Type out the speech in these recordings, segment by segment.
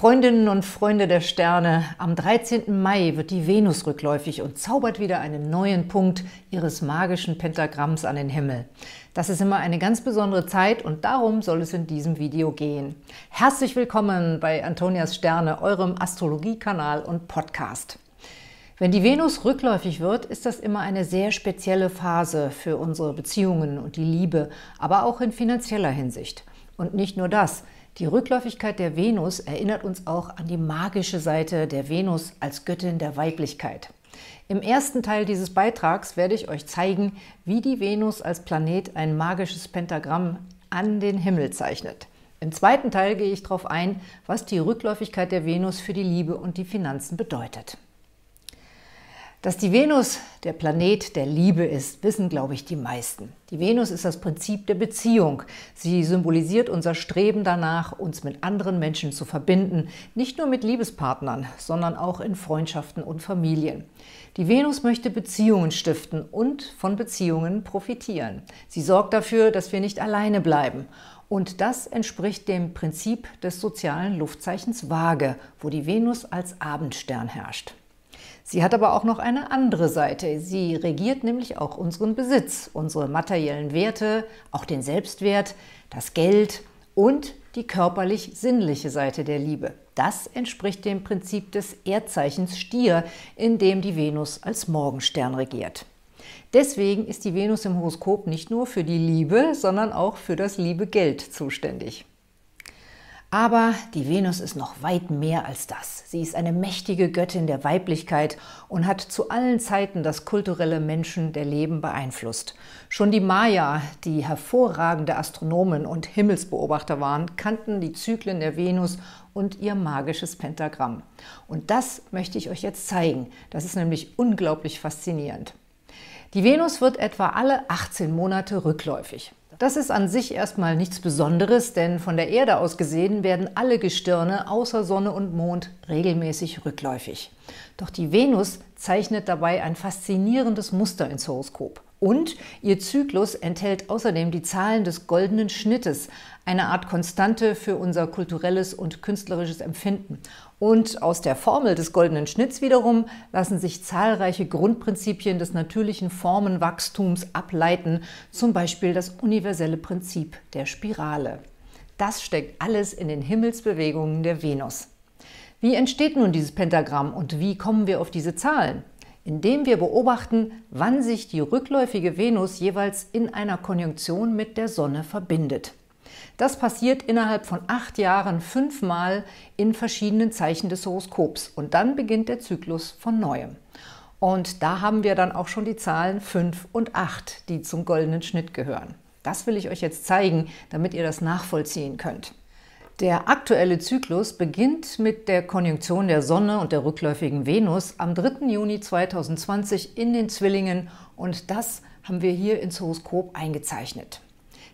Freundinnen und Freunde der Sterne, am 13. Mai wird die Venus rückläufig und zaubert wieder einen neuen Punkt ihres magischen Pentagramms an den Himmel. Das ist immer eine ganz besondere Zeit und darum soll es in diesem Video gehen. Herzlich willkommen bei Antonias Sterne, eurem Astrologiekanal und Podcast. Wenn die Venus rückläufig wird, ist das immer eine sehr spezielle Phase für unsere Beziehungen und die Liebe, aber auch in finanzieller Hinsicht. Und nicht nur das – die Rückläufigkeit der Venus erinnert uns auch an die magische Seite der Venus als Göttin der Weiblichkeit. Im ersten Teil dieses Beitrags werde ich euch zeigen, wie die Venus als Planet ein magisches Pentagramm an den Himmel zeichnet. Im zweiten Teil gehe ich darauf ein, was die Rückläufigkeit der Venus für die Liebe und die Finanzen bedeutet. Dass die Venus der Planet der Liebe ist, wissen, glaube ich, die meisten. Die Venus ist das Prinzip der Beziehung. Sie symbolisiert unser Streben danach, uns mit anderen Menschen zu verbinden, nicht nur mit Liebespartnern, sondern auch in Freundschaften und Familien. Die Venus möchte Beziehungen stiften und von Beziehungen profitieren. Sie sorgt dafür, dass wir nicht alleine bleiben. Und das entspricht dem Prinzip des sozialen Luftzeichens Waage, wo die Venus als Abendstern herrscht. Sie hat aber auch noch eine andere Seite. Sie regiert nämlich auch unseren Besitz, unsere materiellen Werte, auch den Selbstwert, das Geld und die körperlich-sinnliche Seite der Liebe. Das entspricht dem Prinzip des Erdzeichens Stier, in dem die Venus als Morgenstern regiert. Deswegen ist die Venus im Horoskop nicht nur für die Liebe, sondern auch für das liebe Geld zuständig. Aber die Venus ist noch weit mehr als das. Sie ist eine mächtige Göttin der Weiblichkeit und hat zu allen Zeiten das kulturelle Menschen der Leben beeinflusst. Schon die Maya, die hervorragende Astronomen und Himmelsbeobachter waren, kannten die Zyklen der Venus und ihr magisches Pentagramm. Und das möchte ich euch jetzt zeigen. Das ist nämlich unglaublich faszinierend. Die Venus wird etwa alle 18 Monate rückläufig. Das ist an sich erstmal nichts Besonderes, denn von der Erde aus gesehen werden alle Gestirne außer Sonne und Mond regelmäßig rückläufig. Doch die Venus zeichnet dabei ein faszinierendes Muster ins Horoskop. Und ihr Zyklus enthält außerdem die Zahlen des goldenen Schnittes, eine Art Konstante für unser kulturelles und künstlerisches Empfinden. Und aus der Formel des goldenen Schnitts wiederum lassen sich zahlreiche Grundprinzipien des natürlichen Formenwachstums ableiten, zum Beispiel das universelle Prinzip der Spirale. Das steckt alles in den Himmelsbewegungen der Venus. Wie entsteht nun dieses Pentagramm und wie kommen wir auf diese Zahlen? indem wir beobachten, wann sich die rückläufige Venus jeweils in einer Konjunktion mit der Sonne verbindet. Das passiert innerhalb von acht Jahren fünfmal in verschiedenen Zeichen des Horoskops und dann beginnt der Zyklus von neuem. Und da haben wir dann auch schon die Zahlen 5 und 8, die zum goldenen Schnitt gehören. Das will ich euch jetzt zeigen, damit ihr das nachvollziehen könnt. Der aktuelle Zyklus beginnt mit der Konjunktion der Sonne und der rückläufigen Venus am 3. Juni 2020 in den Zwillingen und das haben wir hier ins Horoskop eingezeichnet.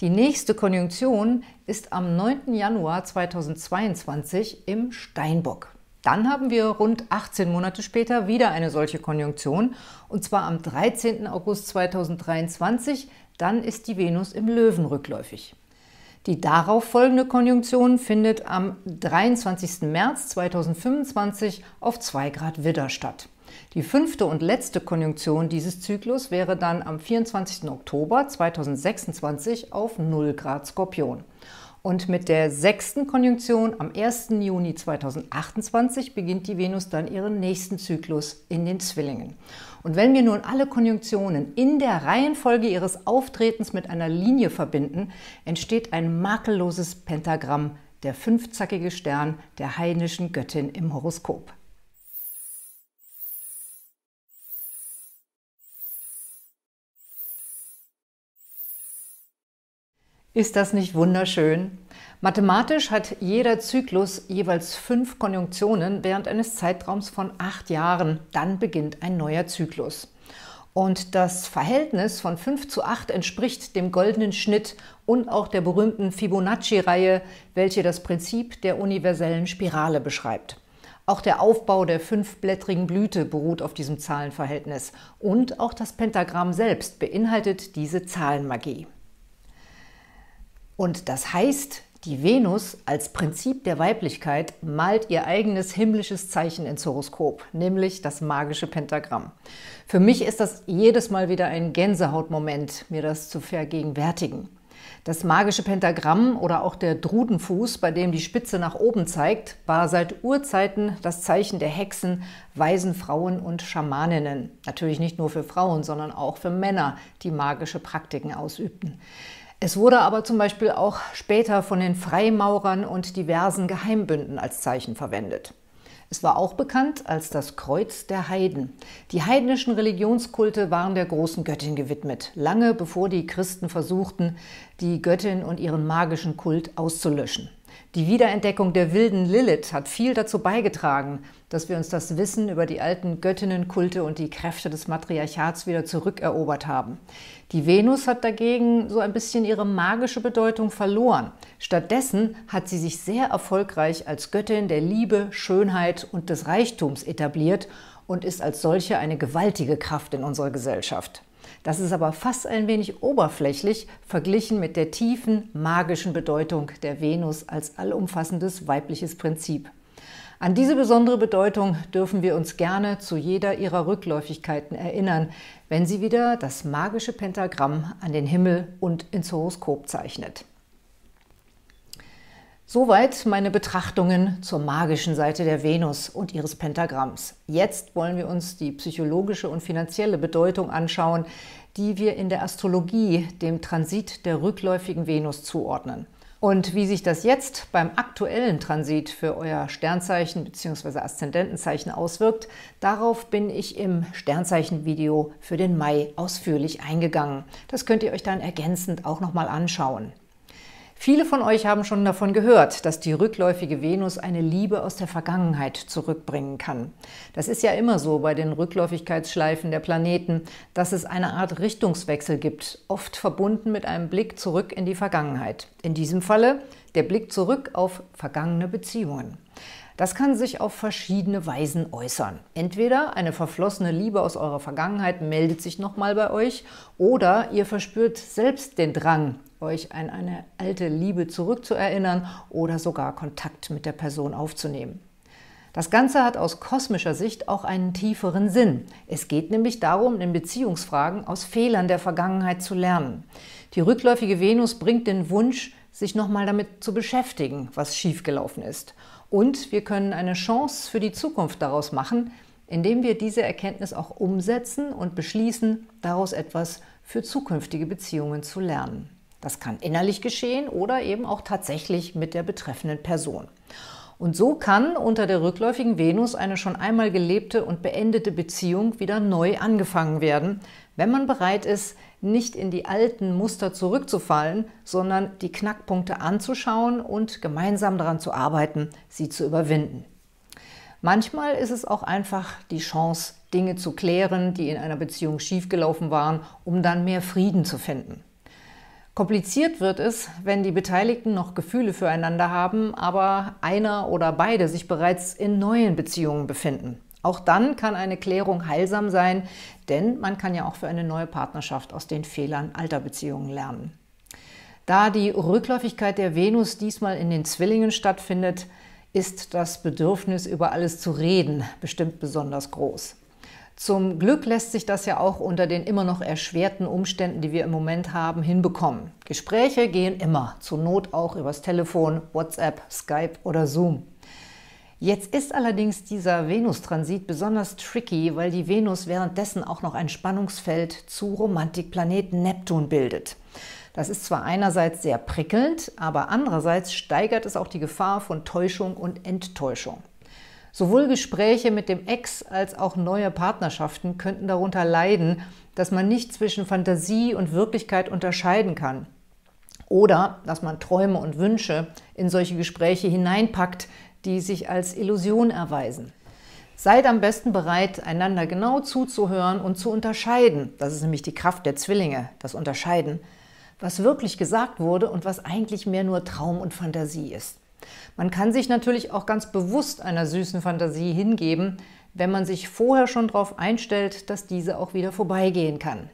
Die nächste Konjunktion ist am 9. Januar 2022 im Steinbock. Dann haben wir rund 18 Monate später wieder eine solche Konjunktion, und zwar am 13. August 2023. Dann ist die Venus im Löwen rückläufig. Die darauf folgende Konjunktion findet am 23. März 2025 auf 2 Grad Widder statt. Die fünfte und letzte Konjunktion dieses Zyklus wäre dann am 24. Oktober 2026 auf 0 Grad Skorpion. Und mit der sechsten Konjunktion am 1. Juni 2028 beginnt die Venus dann ihren nächsten Zyklus in den Zwillingen. Und wenn wir nun alle Konjunktionen in der Reihenfolge ihres Auftretens mit einer Linie verbinden, entsteht ein makelloses Pentagramm, der fünfzackige Stern der heidnischen Göttin im Horoskop. Ist das nicht wunderschön? Mathematisch hat jeder Zyklus jeweils fünf Konjunktionen während eines Zeitraums von acht Jahren. Dann beginnt ein neuer Zyklus. Und das Verhältnis von 5 zu 8 entspricht dem goldenen Schnitt und auch der berühmten Fibonacci-Reihe, welche das Prinzip der universellen Spirale beschreibt. Auch der Aufbau der fünfblättrigen Blüte beruht auf diesem Zahlenverhältnis und auch das Pentagramm selbst beinhaltet diese Zahlenmagie. Und das heißt, Die Venus als Prinzip der Weiblichkeit malt ihr eigenes himmlisches Zeichen ins Horoskop, nämlich das magische Pentagramm. Für mich ist das jedes Mal wieder ein Gänsehautmoment, mir das zu vergegenwärtigen. Das magische Pentagramm oder auch der Drudenfuß, bei dem die Spitze nach oben zeigt, war seit Urzeiten das Zeichen der Hexen, weisen Frauen und Schamaninnen. Natürlich nicht nur für Frauen, sondern auch für Männer, die magische Praktiken ausübten. Es wurde aber zum Beispiel auch später von den Freimaurern und diversen Geheimbünden als Zeichen verwendet. Es war auch bekannt als das Kreuz der Heiden. Die heidnischen Religionskulte waren der großen Göttin gewidmet, lange bevor die Christen versuchten, die Göttin und ihren magischen Kult auszulöschen. Die Wiederentdeckung der wilden Lilith hat viel dazu beigetragen, dass wir uns das Wissen über die alten Göttinnenkulte und die Kräfte des Matriarchats wieder zurückerobert haben. Die Venus hat dagegen so ein bisschen ihre magische Bedeutung verloren. Stattdessen hat sie sich sehr erfolgreich als Göttin der Liebe, Schönheit und des Reichtums etabliert und ist als solche eine gewaltige Kraft in unserer Gesellschaft. Das ist aber fast ein wenig oberflächlich verglichen mit der tiefen magischen Bedeutung der Venus als allumfassendes weibliches Prinzip. An diese besondere Bedeutung dürfen wir uns gerne zu jeder ihrer Rückläufigkeiten erinnern, wenn sie wieder das magische Pentagramm an den Himmel und ins Horoskop zeichnet. Soweit meine Betrachtungen zur magischen Seite der Venus und ihres Pentagramms. Jetzt wollen wir uns die psychologische und finanzielle Bedeutung anschauen, die wir in der Astrologie dem Transit der rückläufigen Venus zuordnen. Und wie sich das jetzt beim aktuellen Transit für euer Sternzeichen bzw. Aszendentenzeichen auswirkt, darauf bin ich im Sternzeichen-Video für den Mai ausführlich eingegangen. Das könnt ihr euch dann ergänzend auch nochmal anschauen. Viele von euch haben schon davon gehört, dass die rückläufige Venus eine Liebe aus der Vergangenheit zurückbringen kann. Das ist ja immer so bei den Rückläufigkeitsschleifen der Planeten, dass es eine Art Richtungswechsel gibt, oft verbunden mit einem Blick zurück in die Vergangenheit. In diesem Falle der Blick zurück auf vergangene Beziehungen. Das kann sich auf verschiedene Weisen äußern. Entweder eine verflossene Liebe aus eurer Vergangenheit meldet sich nochmal bei euch oder ihr verspürt selbst den Drang, euch an eine alte Liebe zurückzuerinnern oder sogar Kontakt mit der Person aufzunehmen. Das Ganze hat aus kosmischer Sicht auch einen tieferen Sinn. Es geht nämlich darum, in Beziehungsfragen aus Fehlern der Vergangenheit zu lernen. Die rückläufige Venus bringt den Wunsch, sich nochmal damit zu beschäftigen, was schiefgelaufen ist. Und wir können eine Chance für die Zukunft daraus machen, indem wir diese Erkenntnis auch umsetzen und beschließen, daraus etwas für zukünftige Beziehungen zu lernen. Das kann innerlich geschehen oder eben auch tatsächlich mit der betreffenden Person. Und so kann unter der rückläufigen Venus eine schon einmal gelebte und beendete Beziehung wieder neu angefangen werden, wenn man bereit ist, nicht in die alten Muster zurückzufallen, sondern die Knackpunkte anzuschauen und gemeinsam daran zu arbeiten, sie zu überwinden. Manchmal ist es auch einfach die Chance, Dinge zu klären, die in einer Beziehung schiefgelaufen waren, um dann mehr Frieden zu finden. Kompliziert wird es, wenn die Beteiligten noch Gefühle füreinander haben, aber einer oder beide sich bereits in neuen Beziehungen befinden. Auch dann kann eine Klärung heilsam sein, denn man kann ja auch für eine neue Partnerschaft aus den Fehlern alter Beziehungen lernen. Da die Rückläufigkeit der Venus diesmal in den Zwillingen stattfindet, ist das Bedürfnis, über alles zu reden, bestimmt besonders groß. Zum Glück lässt sich das ja auch unter den immer noch erschwerten Umständen, die wir im Moment haben, hinbekommen. Gespräche gehen immer, zur Not auch übers Telefon, WhatsApp, Skype oder Zoom. Jetzt ist allerdings dieser Venus-Transit besonders tricky, weil die Venus währenddessen auch noch ein Spannungsfeld zu Romantikplaneten Neptun bildet. Das ist zwar einerseits sehr prickelnd, aber andererseits steigert es auch die Gefahr von Täuschung und Enttäuschung. Sowohl Gespräche mit dem Ex als auch neue Partnerschaften könnten darunter leiden, dass man nicht zwischen Fantasie und Wirklichkeit unterscheiden kann. Oder dass man Träume und Wünsche in solche Gespräche hineinpackt, die sich als Illusion erweisen. Seid am besten bereit, einander genau zuzuhören und zu unterscheiden. Das ist nämlich die Kraft der Zwillinge, das Unterscheiden, was wirklich gesagt wurde und was eigentlich mehr nur Traum und Fantasie ist. Man kann sich natürlich auch ganz bewusst einer süßen Fantasie hingeben, wenn man sich vorher schon darauf einstellt, dass diese auch wieder vorbeigehen kann.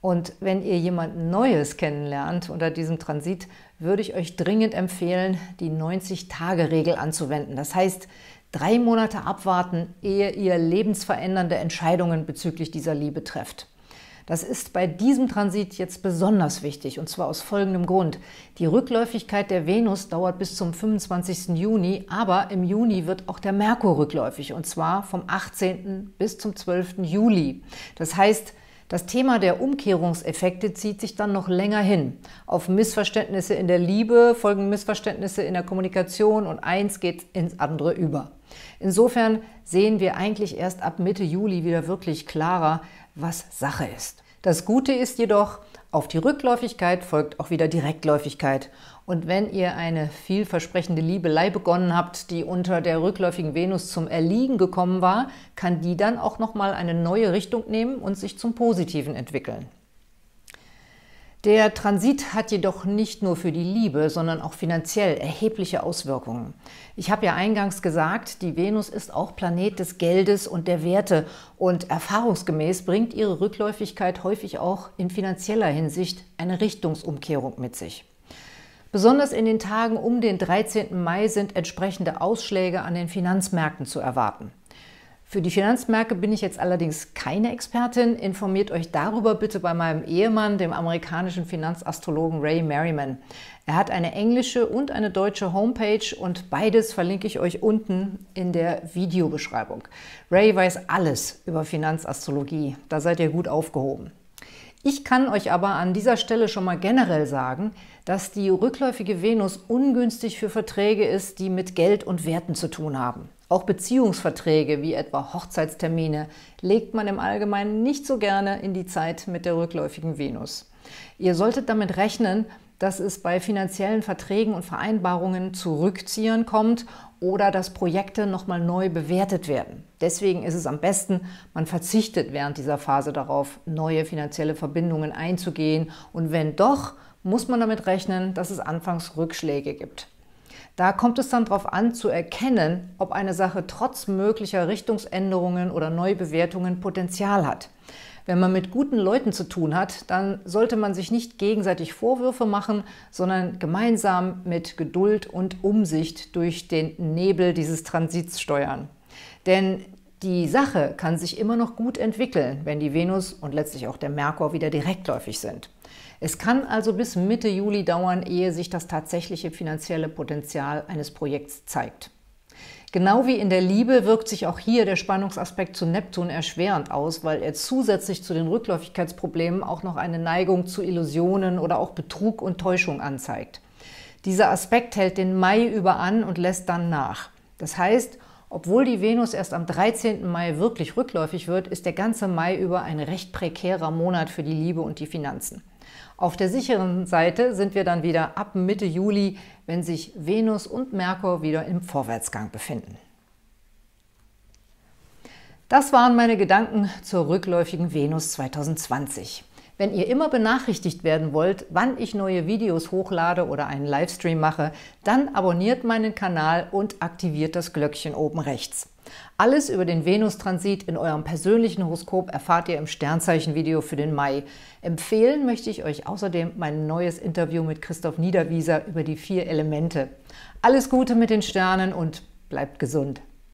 Und wenn ihr jemand Neues kennenlernt unter diesem Transit, würde ich euch dringend empfehlen, die 90-Tage-Regel anzuwenden. Das heißt, drei Monate abwarten, ehe ihr lebensverändernde Entscheidungen bezüglich dieser Liebe trefft. Das ist bei diesem Transit jetzt besonders wichtig, und zwar aus folgendem Grund. Die Rückläufigkeit der Venus dauert bis zum 25. Juni, aber im Juni wird auch der Merkur rückläufig, und zwar vom 18. bis zum 12. Juli. Das heißt, das Thema der Umkehrungseffekte zieht sich dann noch länger hin. Auf Missverständnisse in der Liebe folgen Missverständnisse in der Kommunikation und eins geht ins andere über. Insofern sehen wir eigentlich erst ab Mitte Juli wieder wirklich klarer, was Sache ist. Das Gute ist jedoch, auf die Rückläufigkeit folgt auch wieder Direktläufigkeit. Und wenn ihr eine vielversprechende Liebelei begonnen habt, die unter der rückläufigen Venus zum Erliegen gekommen war, kann die dann auch nochmal eine neue Richtung nehmen und sich zum Positiven entwickeln. Der Transit hat jedoch nicht nur für die Liebe, sondern auch finanziell erhebliche Auswirkungen. Ich habe ja eingangs gesagt, die Venus ist auch Planet des Geldes und der Werte und erfahrungsgemäß bringt ihre Rückläufigkeit häufig auch in finanzieller Hinsicht eine Richtungsumkehrung mit sich. Besonders in den Tagen um den 13. Mai sind entsprechende Ausschläge an den Finanzmärkten zu erwarten. Für die Finanzmärkte bin ich jetzt allerdings keine Expertin. Informiert euch darüber bitte bei meinem Ehemann, dem amerikanischen Finanzastrologen Ray Merriman. Er hat eine englische und eine deutsche Homepage und beides verlinke ich euch unten in der Videobeschreibung. Ray weiß alles über Finanzastrologie. Da seid ihr gut aufgehoben. Ich kann euch aber an dieser Stelle schon mal generell sagen, dass die rückläufige Venus ungünstig für Verträge ist, die mit Geld und Werten zu tun haben. Auch Beziehungsverträge wie etwa Hochzeitstermine legt man im Allgemeinen nicht so gerne in die Zeit mit der rückläufigen Venus. Ihr solltet damit rechnen, dass es bei finanziellen Verträgen und Vereinbarungen zu Rückziehern kommt oder dass Projekte nochmal neu bewertet werden. Deswegen ist es am besten, man verzichtet während dieser Phase darauf, neue finanzielle Verbindungen einzugehen und wenn doch, muss man damit rechnen, dass es anfangs Rückschläge gibt. Da kommt es dann darauf an, zu erkennen, ob eine Sache trotz möglicher Richtungsänderungen oder Neubewertungen Potenzial hat. Wenn man mit guten Leuten zu tun hat, dann sollte man sich nicht gegenseitig Vorwürfe machen, sondern gemeinsam mit Geduld und Umsicht durch den Nebel dieses Transits steuern. Denn die Sache kann sich immer noch gut entwickeln, wenn die Venus und letztlich auch der Merkur wieder direktläufig sind. Es kann also bis Mitte Juli dauern, ehe sich das tatsächliche finanzielle Potenzial eines Projekts zeigt. Genau wie in der Liebe wirkt sich auch hier der Spannungsaspekt zu Neptun erschwerend aus, weil er zusätzlich zu den Rückläufigkeitsproblemen auch noch eine Neigung zu Illusionen oder auch Betrug und Täuschung anzeigt. Dieser Aspekt hält den Mai über an und lässt dann nach. Das heißt, obwohl die Venus erst am 13. Mai wirklich rückläufig wird, ist der ganze Mai über ein recht prekärer Monat für die Liebe und die Finanzen. Auf der sicheren Seite sind wir dann wieder ab Mitte Juli, wenn sich Venus und Merkur wieder im Vorwärtsgang befinden. Das waren meine Gedanken zur rückläufigen Venus 2020. Wenn ihr immer benachrichtigt werden wollt, wann ich neue Videos hochlade oder einen Livestream mache, dann abonniert meinen Kanal und aktiviert das Glöckchen oben rechts. Alles über den Venustransit in eurem persönlichen Horoskop erfahrt ihr im Sternzeichen-Video für den Mai. Empfehlen möchte ich euch außerdem mein neues Interview mit Christoph Niederwieser über die vier Elemente. Alles Gute mit den Sternen und bleibt gesund!